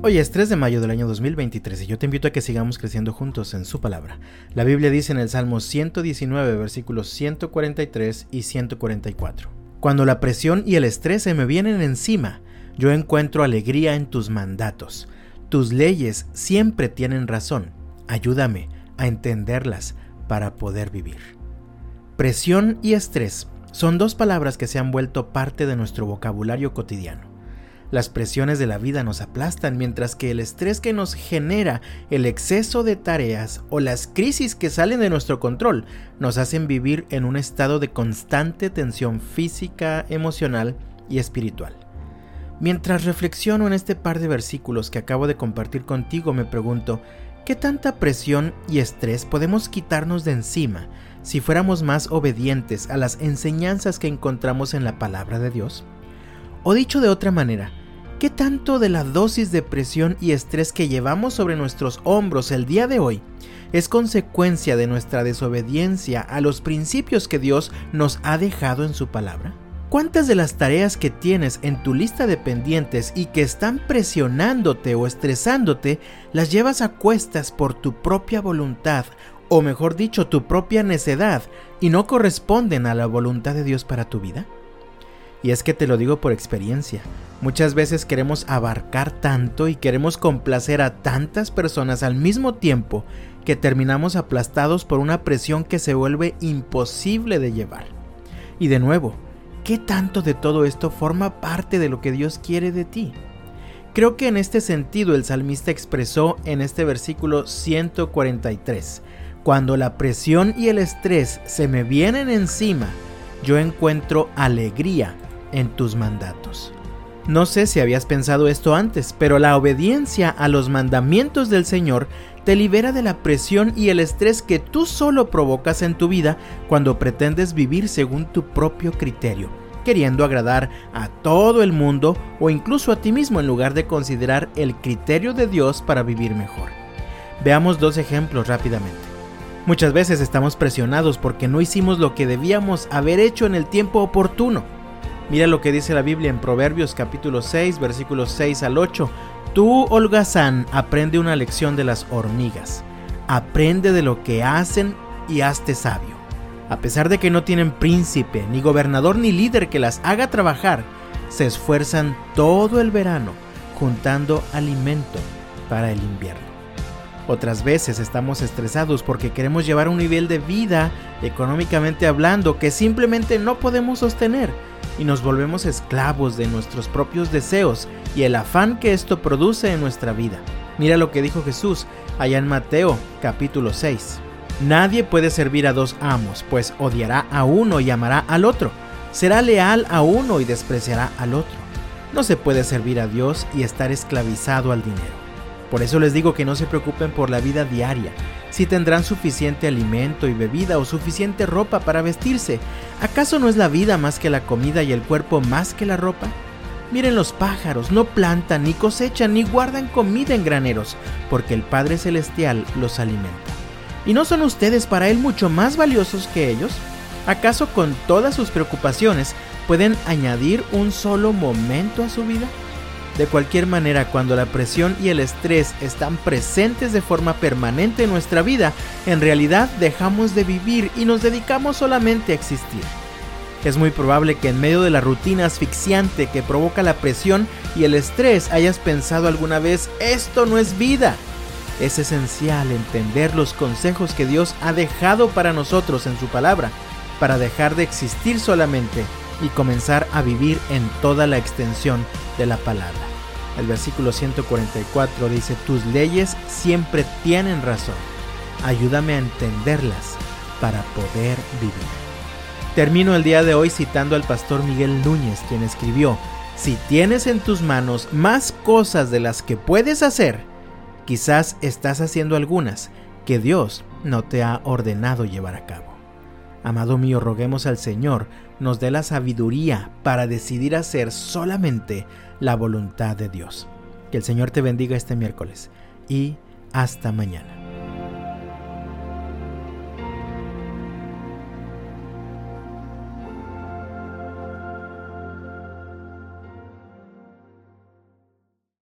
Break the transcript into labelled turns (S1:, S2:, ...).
S1: Hoy es 3 de mayo del año 2023 y yo te invito a que sigamos creciendo juntos en su palabra. La Biblia dice en el Salmo 119, versículos 143 y 144. Cuando la presión y el estrés se me vienen encima, yo encuentro alegría en tus mandatos. Tus leyes siempre tienen razón. Ayúdame a entenderlas para poder vivir. Presión y estrés son dos palabras que se han vuelto parte de nuestro vocabulario cotidiano. Las presiones de la vida nos aplastan mientras que el estrés que nos genera el exceso de tareas o las crisis que salen de nuestro control nos hacen vivir en un estado de constante tensión física, emocional y espiritual. Mientras reflexiono en este par de versículos que acabo de compartir contigo me pregunto, ¿qué tanta presión y estrés podemos quitarnos de encima si fuéramos más obedientes a las enseñanzas que encontramos en la palabra de Dios? O dicho de otra manera, ¿qué tanto de la dosis de presión y estrés que llevamos sobre nuestros hombros el día de hoy es consecuencia de nuestra desobediencia a los principios que Dios nos ha dejado en su palabra? ¿Cuántas de las tareas que tienes en tu lista de pendientes y que están presionándote o estresándote las llevas a cuestas por tu propia voluntad, o mejor dicho, tu propia necedad, y no corresponden a la voluntad de Dios para tu vida? Y es que te lo digo por experiencia. Muchas veces queremos abarcar tanto y queremos complacer a tantas personas al mismo tiempo que terminamos aplastados por una presión que se vuelve imposible de llevar. Y de nuevo, ¿qué tanto de todo esto forma parte de lo que Dios quiere de ti? Creo que en este sentido el salmista expresó en este versículo 143, cuando la presión y el estrés se me vienen encima, yo encuentro alegría en tus mandatos. No sé si habías pensado esto antes, pero la obediencia a los mandamientos del Señor te libera de la presión y el estrés que tú solo provocas en tu vida cuando pretendes vivir según tu propio criterio, queriendo agradar a todo el mundo o incluso a ti mismo en lugar de considerar el criterio de Dios para vivir mejor. Veamos dos ejemplos rápidamente. Muchas veces estamos presionados porque no hicimos lo que debíamos haber hecho en el tiempo oportuno Mira lo que dice la Biblia en Proverbios capítulo 6, versículos 6 al 8. Tú, holgazán, aprende una lección de las hormigas. Aprende de lo que hacen y hazte sabio. A pesar de que no tienen príncipe, ni gobernador, ni líder que las haga trabajar, se esfuerzan todo el verano juntando alimento para el invierno. Otras veces estamos estresados porque queremos llevar un nivel de vida, económicamente hablando, que simplemente no podemos sostener y nos volvemos esclavos de nuestros propios deseos y el afán que esto produce en nuestra vida. Mira lo que dijo Jesús allá en Mateo capítulo 6. Nadie puede servir a dos amos, pues odiará a uno y amará al otro. Será leal a uno y despreciará al otro. No se puede servir a Dios y estar esclavizado al dinero. Por eso les digo que no se preocupen por la vida diaria, si tendrán suficiente alimento y bebida o suficiente ropa para vestirse. ¿Acaso no es la vida más que la comida y el cuerpo más que la ropa? Miren los pájaros, no plantan, ni cosechan, ni guardan comida en graneros, porque el Padre Celestial los alimenta. ¿Y no son ustedes para Él mucho más valiosos que ellos? ¿Acaso con todas sus preocupaciones pueden añadir un solo momento a su vida? De cualquier manera, cuando la presión y el estrés están presentes de forma permanente en nuestra vida, en realidad dejamos de vivir y nos dedicamos solamente a existir. Es muy probable que en medio de la rutina asfixiante que provoca la presión y el estrés hayas pensado alguna vez, esto no es vida. Es esencial entender los consejos que Dios ha dejado para nosotros en su palabra, para dejar de existir solamente y comenzar a vivir en toda la extensión de la palabra. El versículo 144 dice, tus leyes siempre tienen razón. Ayúdame a entenderlas para poder vivir. Termino el día de hoy citando al pastor Miguel Núñez, quien escribió, si tienes en tus manos más cosas de las que puedes hacer, quizás estás haciendo algunas que Dios no te ha ordenado llevar a cabo. Amado mío, roguemos al Señor nos dé la sabiduría para decidir hacer solamente la voluntad de Dios. Que el Señor te bendiga este miércoles y hasta mañana.